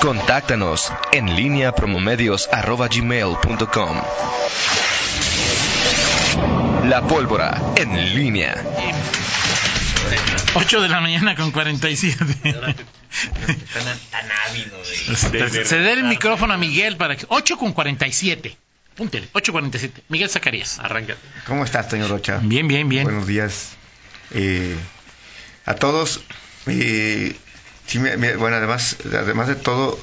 Contáctanos en línea promomedios.com. La pólvora en línea. 8 de la mañana con 47. Ceder el micrófono a Miguel para que. 8 con 47. Púntele, 8.47. Miguel Zacarías. Arranca. ¿Cómo estás, señor Rocha? Bien, bien, bien. Buenos días eh, a todos. Eh, sí, me- bueno, además, además de todo,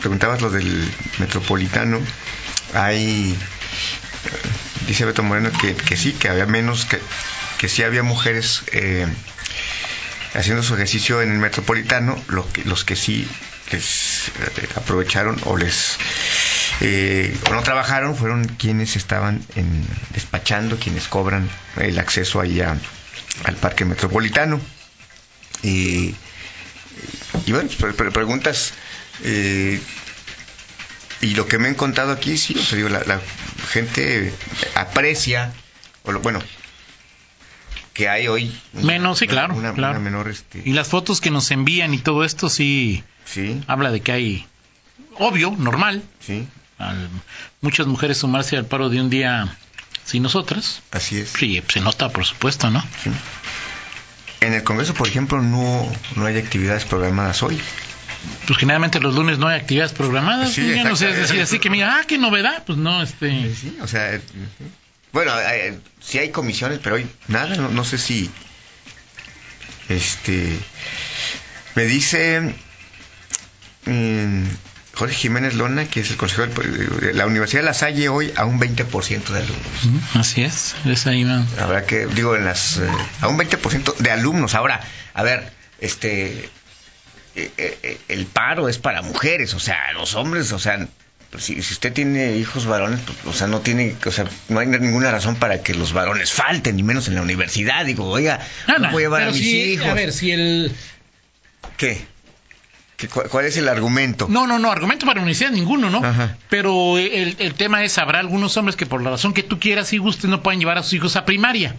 preguntabas lo del metropolitano. Hay, dice Beto Moreno que, que sí, que había menos, que, que sí había mujeres eh, haciendo su ejercicio en el metropolitano, lo que, los que sí les eh, aprovecharon o les eh, o no trabajaron fueron quienes estaban en, despachando, quienes cobran el acceso ahí al parque metropolitano. Y, y bueno, pre- pre- preguntas eh, y lo que me han contado aquí, sí, o sea, digo, la, la gente aprecia, o lo, bueno, que hay hoy una- Menos, sí, claro, una, claro. una menor, este, Y las fotos que nos envían y todo esto sí sí, habla de que hay. Obvio, normal. sí, al- muchas mujeres sumarse al paro de un día sin nosotras. así es. Sí, se nota, por supuesto, ¿no? En el Congreso, por ejemplo, no, no hay actividades programadas hoy. Pues generalmente los lunes no hay actividades programadas. Sí, ya no sé exacto. decir así que mira, ah, qué novedad. Pues no, este. Sí, o sea, eh, bueno, eh, sí hay comisiones, pero hoy nada, no, no sé si, este, me dice mm, Jorge Jiménez Lona, que es el consejero de la Universidad de La Salle hoy a un 20% de alumnos. Así es, es ahí va. Habrá que, digo, en las, eh, a un 20% de alumnos. Ahora, a ver, este, eh, eh, el paro es para mujeres, o sea, los hombres, o sea, pues, si, si usted tiene hijos varones, pues, o sea, no tiene, o sea, no hay ninguna razón para que los varones falten, ni menos en la universidad. Digo, oiga, no voy a llevar a mis si- hijos. A ver, si el. ¿Qué? ¿Qué- cu- ¿Cuál es el argumento? No, no, no, argumento para universidad ninguno, ¿no? Ajá. Pero el, el tema es, habrá algunos hombres que por la razón que tú quieras y gustes no pueden llevar a sus hijos a primaria.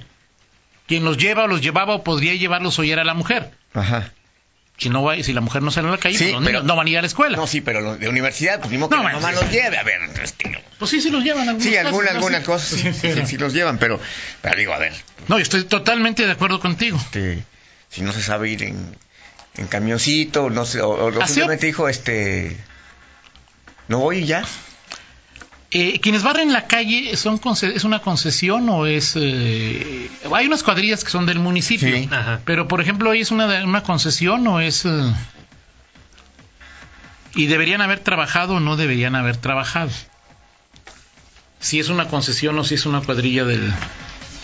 Quien los lleva o los llevaba o podría llevarlos hoy era la mujer. Ajá. Si no va, si la mujer no sale a la calle, Sí, pues los pero- niños no van a ir a la escuela. No, sí, pero los de universidad, pues mismo que No, la mamá sí. los lleve. A ver, este, Pues sí, sí los llevan. algunos sí, casos, alguna, ¿no? alguna cosa sí, sí, sí, sí los llevan, pero, pero digo, a ver, No, yo estoy totalmente de acuerdo contigo. este, si no se sabe ir en, en camioncito, no sé, o, simplemente dijo, este, no voy y ya. Eh, quienes barren la calle son es una concesión o es eh, hay unas cuadrillas que son del municipio Sí. Pero por ejemplo es una de- una concesión o es eh, y deberían haber trabajado o no deberían haber trabajado si es una concesión o si es una cuadrilla del,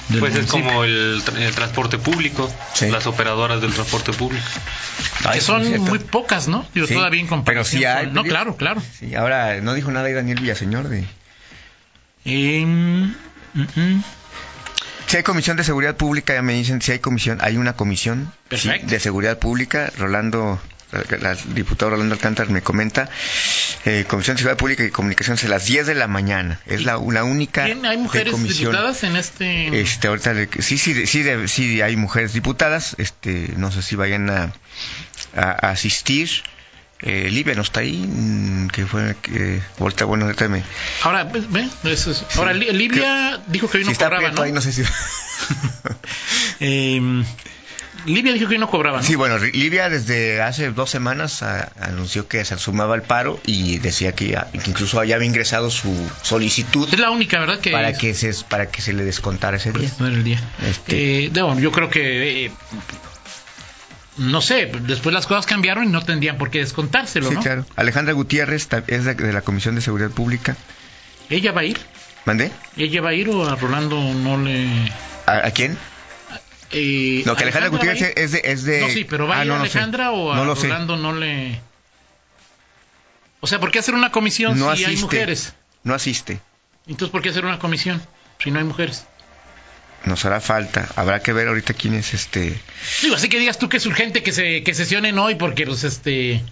del Pues es municipio. como el, el transporte público, Sí. las operadoras del transporte público. Ay, que son es cierto. muy pocas no Digo, Sí, todavía en pero sí hay, con- no claro claro Sí, ahora no dijo nada ahí Daniel Villaseñor de... Eh, mm, mm, Si hay comisión de seguridad pública, ya me dicen, si hay comisión, hay una comisión sí, Perfecto. de seguridad pública. Rolando, la, diputado Rolando Alcántara me comenta, eh, Comisión de Seguridad Pública y Comunicaciones a las 10 de la mañana. Es la, la única ¿Quién- hay de mujeres comisión. diputadas en este Este, ahorita le- sí, sí, sí, de- sí hay mujeres diputadas. Este, no sé si vayan a, a- a asistir. Eh, Livia no está ahí, mm, que fue que ahorita bueno, ahorita me, Ahora, ve, eso es- ahora Li- Livia dijo que hoy si no está cobraba, Prieto ¿no? ahí no sé si Eh, Livia dijo que no cobraba, ¿no? Sí, bueno, Libia desde hace dos semanas a- anunció que se sumaba al paro y decía que, ya- que incluso ya había ingresado su solicitud Es la única, ¿verdad? Que para que se para que se le descontara ese día. no era el día. Este- Eh, yo creo que eh, no sé, después las cosas cambiaron y no tendrían por qué descontárselo, Sí, ¿no? claro. Alejandra Gutiérrez es de, de la Comisión de Seguridad Pública. Ella va a ir, ¿Mandé? ella va a ir o a Rolando no le ¿A, a quién? Eh, No, que Alejandra va a Gutiérrez ir? es de, es de... No, sí, pero va a Ah, ir no, no sé. Alejandra o a No sé. No le O sea, ¿por qué hacer una comisión No si hay asiste. mujeres? No asiste. Entonces, ¿por qué hacer una comisión si no hay mujeres? Nos hará falta. Habrá que ver ahorita quién es este... Digo, así que digas tú que es urgente que se que sesionen hoy porque pues este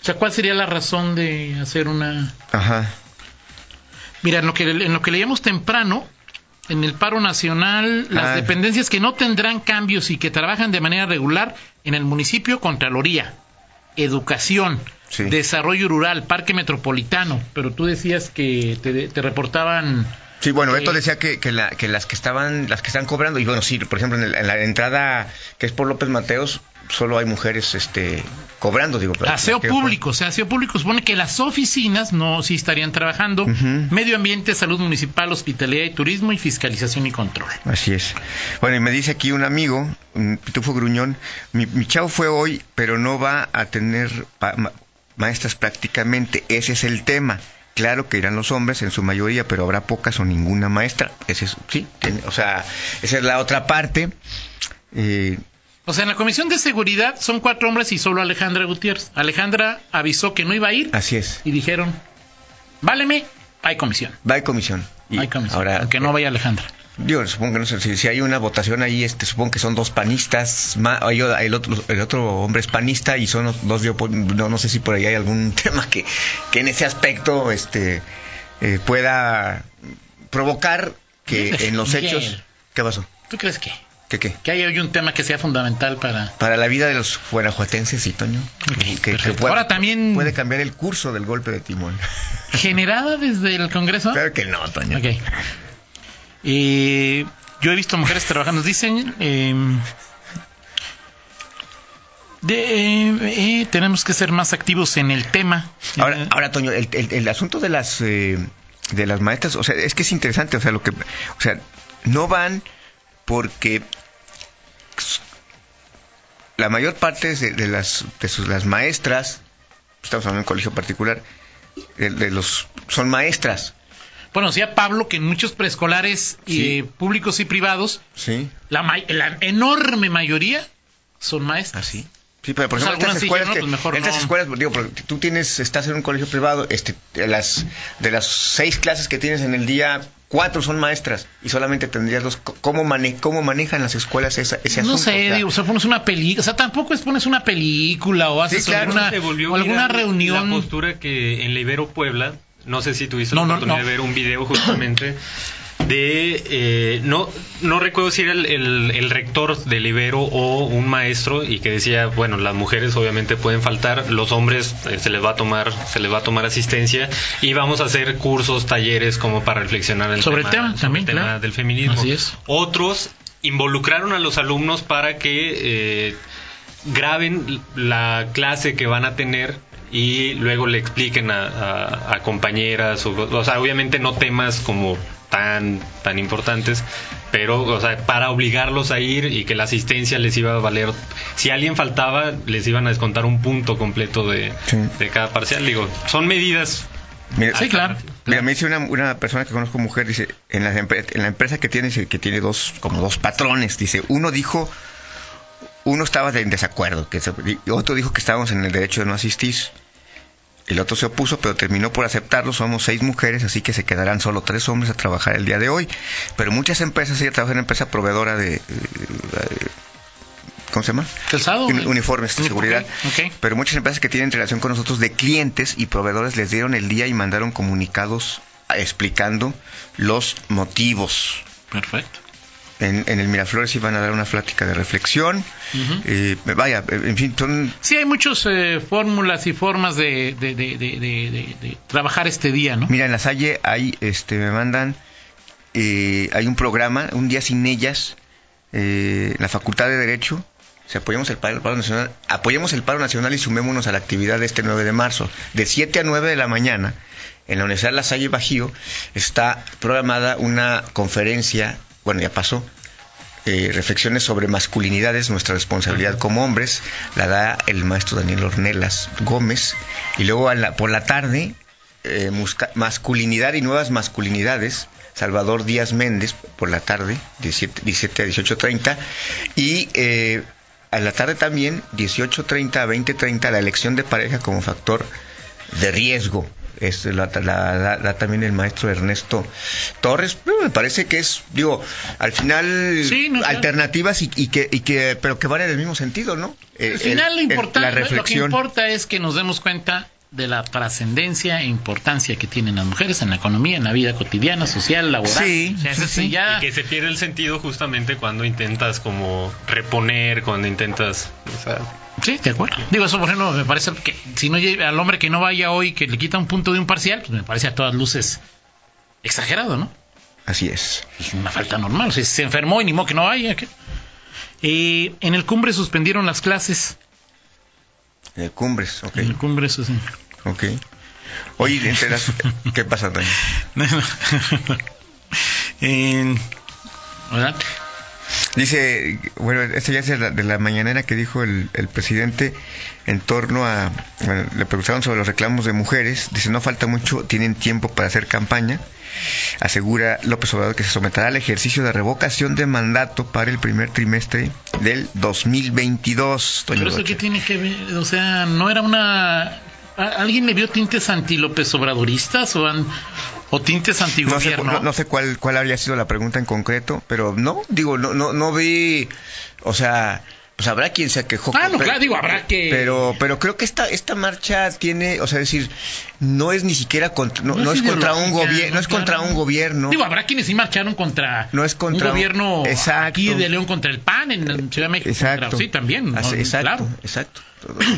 o sea, ¿cuál sería la razón de hacer una Ajá. Mira, en lo que en lo que leíamos temprano en el paro nacional, las Ah. dependencias que no tendrán cambios y que trabajan de manera regular en el municipio Contraloría. educación, Sí. desarrollo rural, parque metropolitano, pero tú decías que te, te reportaban... Sí, bueno, Beto Eh, decía que, que, la- que las que estaban las que están cobrando y bueno, sí, por ejemplo, en, el- en la entrada que es por López Mateos solo hay mujeres este cobrando, digo, pero Aseo público, o sea, aseo público supone que las oficinas no sí estarían trabajando, medio ambiente, salud municipal, hospitalidad y turismo y fiscalización y control. Así es. Bueno, y me dice aquí un amigo, Pitufo Gruñón, mi, mi chavo fue hoy, pero no va a tener pa- ma- maestras prácticamente. Ese es el tema. Claro que irán los hombres en su mayoría, pero habrá pocas o ninguna maestra. Ese es, sí, tiene- o sea, esa es la otra parte. Eh, O sea, en la comisión de seguridad son cuatro hombres y solo Alejandra Gutiérrez. Alejandra avisó que no iba a ir así es. y dijeron, váleme, hay comisión. Va en comisión. Y hay comisión. Ahora, aunque no vaya Alejandra. Yo supongo que no sé, si, si hay una votación ahí, este, supongo que son dos panistas, ma- hay el, otro, el otro hombre es panista y son dos, yo, no, no sé si por ahí hay algún tema que, que en ese aspecto este, eh, pueda provocar que en los hechos... ¿Qué pasó? ¿Tú crees que? ¿Qué qué? Que haya hoy un tema que sea fundamental para... Para la vida de los guanajuatenses, sí, Toño. que, que perfecto. pueda- Ahora también- puede cambiar el curso del golpe de timón. ¿Generada desde el Congreso? Claro que no, Toño. Ok. Eh, yo he visto mujeres trabajando. Dicen. eh, de, eh, eh, tenemos que ser más activos en el tema. Ahora, ahora Toño, el, el- el asunto de las eh, de las maestras, o sea, es que es interesante, o sea, lo que, o sea, no van porque la mayor parte de, de las de sus las maestras, estamos hablando de un colegio particular, de, de los son maestras, bueno, decía Pablo que en muchos preescolares Sí. eh, públicos y privados, sí, la, ma- la enorme mayoría son maestras. así. Sí, pero por Pues ejemplo, estas sí, escuelas, no, que, pues mejor estas no. escuelas, digo, porque tú tienes, estás en un colegio privado, este, de las, de las seis clases que tienes en el día, cuatro son maestras y solamente tendrías dos. ¿Cómo, mane, cómo manejan las escuelas esa, ese no asunto? sé, O sea, digo, o sea, pones una película, o sea, tampoco es pones una película o haces Sí, claro, alguna, se volvió o alguna reunión. La postura que en la Ibero Puebla, no sé si tuviste No, la no, oportunidad no. de ver un video justamente de eh, no no recuerdo si era el, el- el rector del Ibero o un maestro y que decía bueno las mujeres obviamente pueden faltar los hombres eh, se les va a tomar se les va a tomar asistencia y vamos a hacer cursos talleres como para reflexionar el Sobre el tema sobre también, el tema claro. del feminismo Así es. otros involucraron a los alumnos para que eh, graben la clase que van a tener y luego le expliquen a, a- a compañeras, o, o sea, obviamente no temas como tan, tan importantes, pero, o sea, para obligarlos a ir y que la asistencia les iba a valer, si alguien faltaba, les iban a descontar un punto completo de, Sí. de cada parcial. Digo, son medidas. mira, Sí, claro. Mira, me dice una, una persona que conozco mujer, dice, en la, en la empresa que tiene, dice que tiene dos, como dos patrones, dice, uno dijo, uno estaba en desacuerdo, que se- otro dijo que estábamos en el derecho de no asistir, el otro se opuso, pero terminó por aceptarlo, somos seis mujeres, así que se quedarán solo tres hombres a trabajar el día de hoy, pero muchas empresas, ella trabaja en empresa proveedora de... eh, eh, ¿Cómo se llama? ¿Calzado? Uni- uniformes de seguridad. ok, ok. Pero muchas empresas que tienen relación con nosotros de clientes y proveedores les dieron el día y mandaron comunicados explicando los motivos. Perfecto. En, en el Miraflores iban a dar una plática de reflexión. Ujú. Eh, vaya, eh, en fin, son Sí, hay muchas eh, fórmulas y formas de, de, de, trabajar este día, ¿no? Mira, en la Salle hay, este, me mandan, eh, hay un programa, un día sin ellas, eh, la Facultad de Derecho. Si apoyamos el paro, el paro nacional, apoyemos el paro nacional y sumémonos a la actividad de este 9 de marzo. De 7 a 9 de la mañana, en la Universidad La Salle Bajío, está programada una conferencia, bueno, ya pasó, eh, reflexiones sobre masculinidades, nuestra responsabilidad como hombres, la da el maestro Daniel Ornelas Gómez, y luego a la- por la tarde, eh, musca- masculinidad y nuevas masculinidades, Salvador Díaz Méndez, por la tarde, 17, 17 a 18.30, y eh, a la tarde también, 18.30 a 20.30, la elección de pareja como factor de riesgo. Es la, la- la- la también el maestro Ernesto Torres. Me parece que es, digo, al final Sí, no, claro. alternativas y, y que, y que, pero que van en el mismo sentido, ¿no? Al final lo importante, la lo que reflexión. importa es que nos demos cuenta de la trascendencia e importancia que tienen las mujeres en la economía, en la vida cotidiana, social, laboral. Sí, O sea, sí, eso sí, sí. ya- Y que se pierde el sentido justamente cuando intentas como reponer, cuando intentas... o sea, Sí, de acuerdo. Digo, eso por ejemplo me parece que si no llega al hombre que no vaya hoy, que le quita un punto de un parcial, pues me parece a todas luces exagerado, ¿no? Así es. Es una falta normal. O sea, se enfermó y ni modo que no vaya. ¿qué? Eh, en el cumbre suspendieron las clases. Eh, cumbres, ok. En el cumbre eso sí. Ok. Oye, entre las- ¿qué pasa, Toño? En- ¿verdad? Dice, bueno, esta ya es de la, de la mañanera que dijo el, el presidente en torno a, bueno, le preguntaron sobre los reclamos de mujeres, dice, no falta mucho, tienen tiempo para hacer campaña, asegura López Obrador que se someterá al ejercicio de revocación de mandato para el primer trimestre del 2022. Toño Pero eso qué tiene que ver, o sea, no era una... ¿a- ¿Alguien le vio tintes anti López Obradoristas o, an- o tintes No sé, antigobierno? no, no sé cuál, cuál habría sido la pregunta en concreto, pero no, digo, no, no, no vi, o sea, pues habrá quien se quejó. Ah, no, pero- claro, digo, habrá que- Pero, pero creo que esta, esta marcha tiene, o sea, es decir, no es ni siquiera contra, no, no es contra un gobierno, no es contra un gobierno. Digo, habrá quienes sí marcharon contra, No es contra un gobierno Exacto. aquí de León contra el PAN en Ciudad de México. Exacto. contra- sí, también. exacto, Claro. exacto.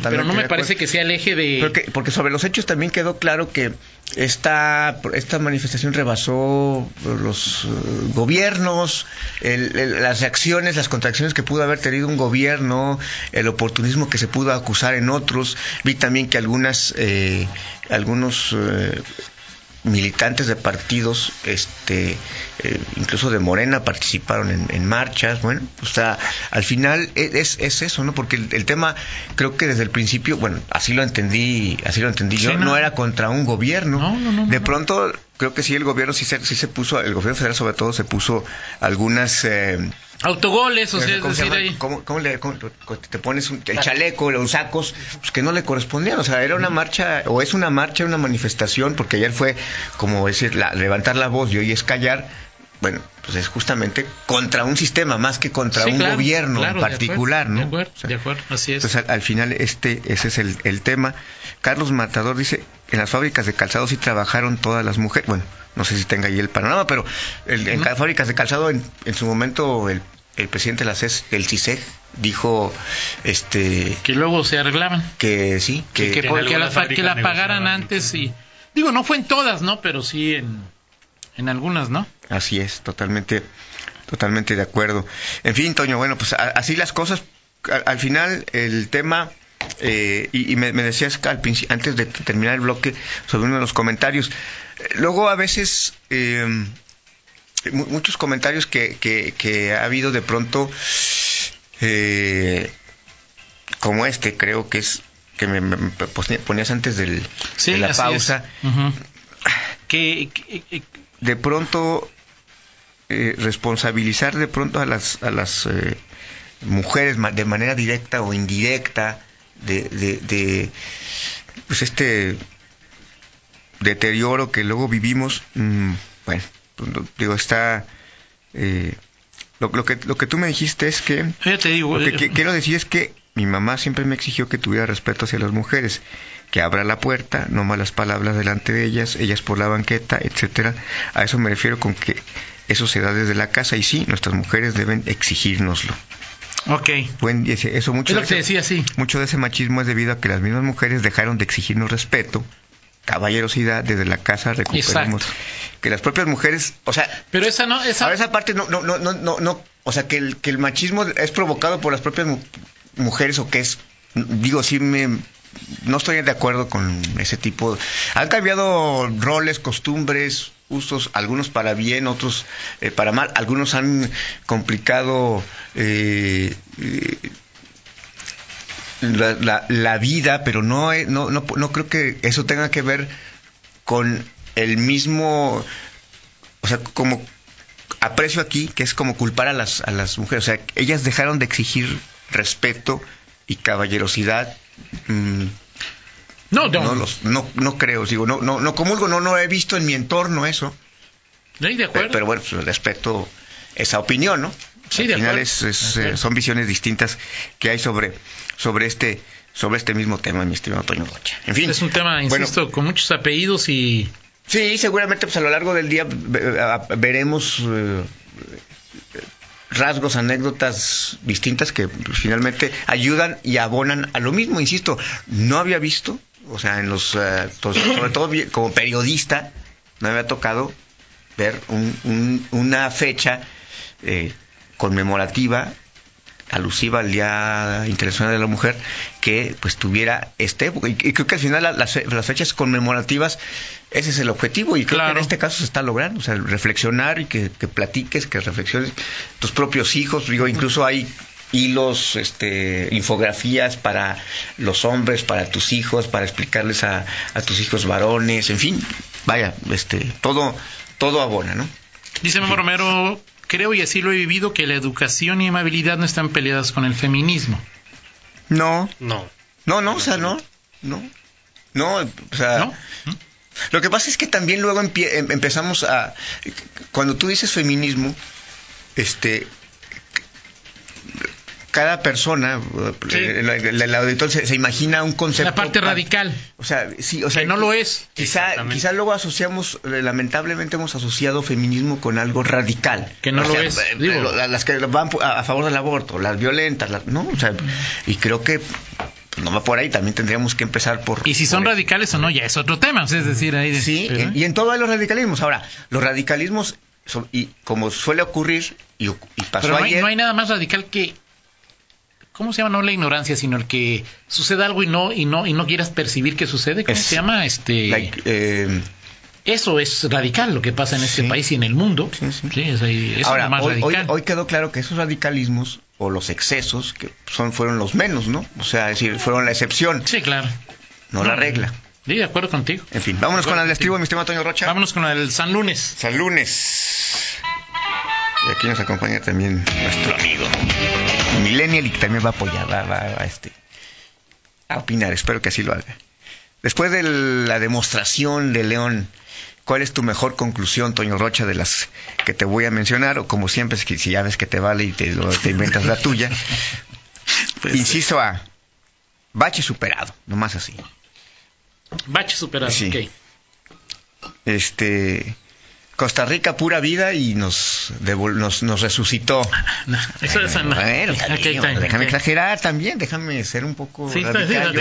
Pero no me parece que sea el eje de... Porque, porque sobre los hechos también quedó claro que esta, esta manifestación rebasó los eh, gobiernos, el- el- las reacciones, las contracciones que pudo haber tenido un gobierno, el oportunismo que se pudo acusar en otros. Vi también que algunas, eh, algunos eh, militantes de partidos, este, eh, incluso de Morena, participaron en, en marchas. Bueno, o sea, al final e- es, es eso, ¿no? Porque el, el tema, creo que desde el principio, bueno, así lo entendí, así lo entendí yo, no. no. era contra un gobierno. No, no, no, de pronto, creo que sí, el gobierno sí se, sí se puso, el gobierno federal sobre todo se puso algunas. eh, Autogoles, o sea, es ¿Cómo, decir, ahí... ¿Cómo- cómo le- cómo- te pones un- el chaleco, los sacos, pues que no le correspondían? O sea, era una marcha, o es una marcha, una manifestación, porque ayer fue como decir, la- levantar la voz y hoy es callar. Bueno, pues es justamente contra un sistema más que contra Sí, un claro, gobierno claro, en de particular, acuerdo, ¿no? De acuerdo, O sea, de acuerdo, así es. entonces, al, al final, este, ese es el, el tema. Carlos Matador dice, en las fábricas de calzado sí trabajaron todas las mujeres. Bueno, no sé si tenga ahí el panorama, pero el- en cada fábricas de calzado, en, en su momento, el, el presidente de la CES, el CISEG, dijo este que luego se arreglaban. que sí, que, Que, que la, que la fábricas pagaran antes y... Digo, no fue en todas, ¿no? Pero sí en, en algunas, ¿no? Así es, totalmente, totalmente de acuerdo. En fin, Toño, bueno, pues a- así las cosas. Al, al final, el tema, eh, y, y me, me decías al antes de terminar el bloque sobre uno de los comentarios. Luego, a veces, eh, mu- muchos comentarios que, que, que ha habido de pronto, eh, como este, creo que es que me, ponías antes del, Sí, de la pausa. que, de pronto eh, responsabilizar de pronto a las a las eh, mujeres de manera directa o indirecta de, de, de, pues este deterioro que luego vivimos mm, bueno pues, digo está eh, lo, lo que lo que tú me dijiste es que ya te digo, lo que eh, qui- quiero decir es que mi mamá siempre me exigió que tuviera respeto hacia las mujeres, que abra la puerta, no malas palabras delante de ellas, ellas por la banqueta, etcétera. A eso me refiero con que eso se da desde la casa y sí, nuestras mujeres deben exigírnoslo. Ok. Buen, ese- eso mucho Es lo de que ese- decía, sí. mucho de ese machismo es debido a que las mismas mujeres dejaron de exigirnos respeto, caballerosidad desde la casa recuperamos Exacto. que las propias mujeres, o sea, Pero esa no, esa... Ahora esa parte no, no, no, no, no, no, o sea que el, que el machismo es provocado por las propias mu- mujeres o que es, digo, sí me, no estoy de acuerdo con ese tipo. Han cambiado roles, costumbres, usos, algunos para bien, otros eh, para mal, algunos han complicado eh, eh, la, la, la vida, pero no, he- no, no, no creo que eso tenga que ver con el mismo, o sea, como aprecio aquí, que es como culpar a las, a las mujeres, o sea, ellas dejaron de exigir respeto y caballerosidad. No, no, no, los, no, no creo, digo, no, no, no comulgo, no, no he visto en mi entorno eso, Sí, de acuerdo. pero bueno, pues, respeto esa opinión, ¿no? Sí, Al de final acuerdo, es- es, de acuerdo. eh, son visiones distintas que hay sobre, sobre este sobre este mismo tema, mi estimado Toño Rocha. En fin. Es un tema, bueno, insisto, con muchos apellidos y Sí, seguramente pues a lo largo del día veremos eh, rasgos, anécdotas distintas que pues, finalmente ayudan y abonan a lo mismo. Insisto, no había visto, o sea, en los, eh, to- sobre todo como periodista, no me había tocado ver un- un- una fecha eh, conmemorativa alusiva al Día Internacional de la Mujer que pues tuviera este y, y creo que al final la- las, fe- las fechas conmemorativas ese es el objetivo y creo Claro. que en este caso se está logrando, o sea, reflexionar y que, que platiques, que reflexiones tus propios hijos, digo, incluso hay hilos, este, infografías para los hombres, para tus hijos, para explicarles a, a tus hijos varones, en fin, vaya, este, todo, todo abona, ¿no? Dice Memo Romero, creo y así lo he vivido, que la educación y amabilidad no están peleadas con el feminismo. No, No. no, no, o sea, no, no, no, o sea, ¿No? Lo que pasa es que también luego em- empezamos a... Cuando tú dices feminismo, este... Cada persona, Sí. eh, el, el- el auditor se, se imagina un concepto... La parte pa- radical, O sea, sí, o sea... que no lo es. Quizá, quizá luego asociamos, eh, lamentablemente hemos asociado feminismo con algo radical. Que no O lo sea, es, eh, digo. lo- las que van a, a favor del aborto, las violentas, las- ¿no? O sea, y creo que no va por ahí, también tendríamos que empezar por... Y si son radicales o no, ya es otro tema. Es decir, ahí de- Sí, pero- y en todos los radicalismos. Ahora, los radicalismos, son- y como suele ocurrir, y, pasó Pero no hay, ayer, no hay nada más radical que ¿cómo se llama? No la ignorancia, sino el que suceda algo y no y no y no quieras percibir que sucede. ¿Cómo Es- se llama? Este like, eh, eso es radical lo que pasa en este Sí. país y en el mundo. Sí, sí. es, ahí- eso ahora, es más hoy, radical. hoy quedó claro que esos radicalismos, o los excesos, que son fueron los menos, ¿no? O sea, es decir, fueron la excepción, Sí, claro. no la regla. Sí, de acuerdo contigo. En fin, vámonos con el estribo, mi estimado Toño Rocha. Vámonos con el San Lunes. San lunes. Y aquí nos acompaña también nuestro amigo Millennial y que también va a apoyar, va, va- va, este, a opinar, espero que así lo haga. Después de la demostración de León, ¿cuál es tu mejor conclusión, Toño Rocha, de las que te voy a mencionar? O como siempre, es que si ya ves que te vale y te, lo- te inventas la tuya. Pues, Inciso A, bache superado, nomás así. Bache superado. Sí. ok. Este, Costa Rica pura vida y nos, nos, nos resucitó. No, eso es no. Bueno, Ok, también, está bien, déjame ok. exagerar también, déjame ser un poco Sí, sí, radical.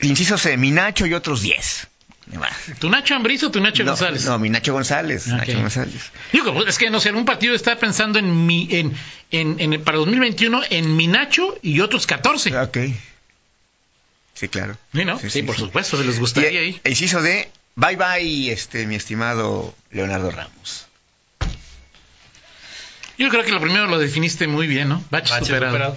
Inciso C, mi Nacho y otros 10. Ni más. ¿Tu Nacho Ambriz o tu Nacho no, González? No, mi Nacho González. Ok. Nacho González. Digo, pues, es que no sé, algún partido está pensando en mi, en, en, en- para 2021 en mi Nacho y otros 14. Ok. Sí, claro. Sí, ¿no? Sí, por supuesto, se les gustaría Y, ahí. e inciso D, bye bye, este, mi estimado Leonardo Ramos. Yo creo que lo primero lo definiste muy bien, ¿no? Bache, Bache superado. superado.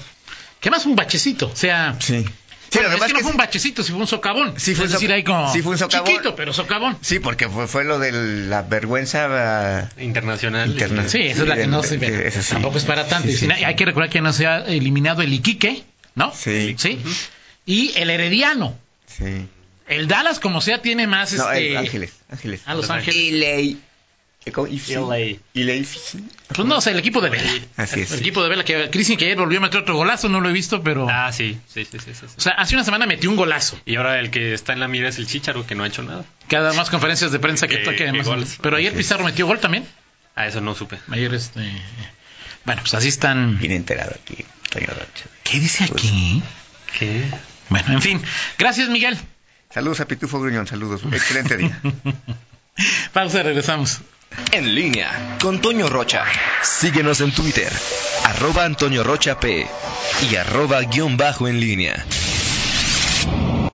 ¿Qué más un bachecito? O sea, Sí. Sí, bueno, lo que es que no fue que- un bachecito, si fue un socavón. Sí, fue es decir, ahí como sí, fue un socavón. chiquito, pero socavón. Sí, porque fue, fue lo de la vergüenza eh, Internacional. Interna- Sí, esa es la que no se ve. esa sí. Tampoco es para tanto. Sí. Hay que recordar que no se ha eliminado el Iquique, ¿no? Sí. Sí. Y el Herediano. Sí. El Dallas, como sea, tiene más. No, este... eh, Ángeles, Ángeles. A Los Ángeles. IFC. Pues no, o sea, el equipo de Vela. Así es. El equipo de Vela, que Cristian que ayer volvió a meter otro golazo, no lo he visto, pero. Ah, sí, sí, sí, sí, sí, sí. O sea, hace una semana metió un golazo. Y ahora el que está en la mira es el Chicharo, que no ha hecho nada. Cada más conferencias de prensa que Que- toque. Pero ayer Pizarro metió gol también. A eso no supe. Ayer, este. Bueno, pues así están. Bien enterado aquí, Toño Rocha. ¿Qué dice aquí? ¿Qué? Bueno, en fin. Gracias, Miguel. Saludos a Pitufo Gruñón, saludos. Excelente día. Pausa, regresamos. En línea con Toño Rocha. Síguenos en Twitter, arroba Antonio Rocha P y arroba guion bajo en línea.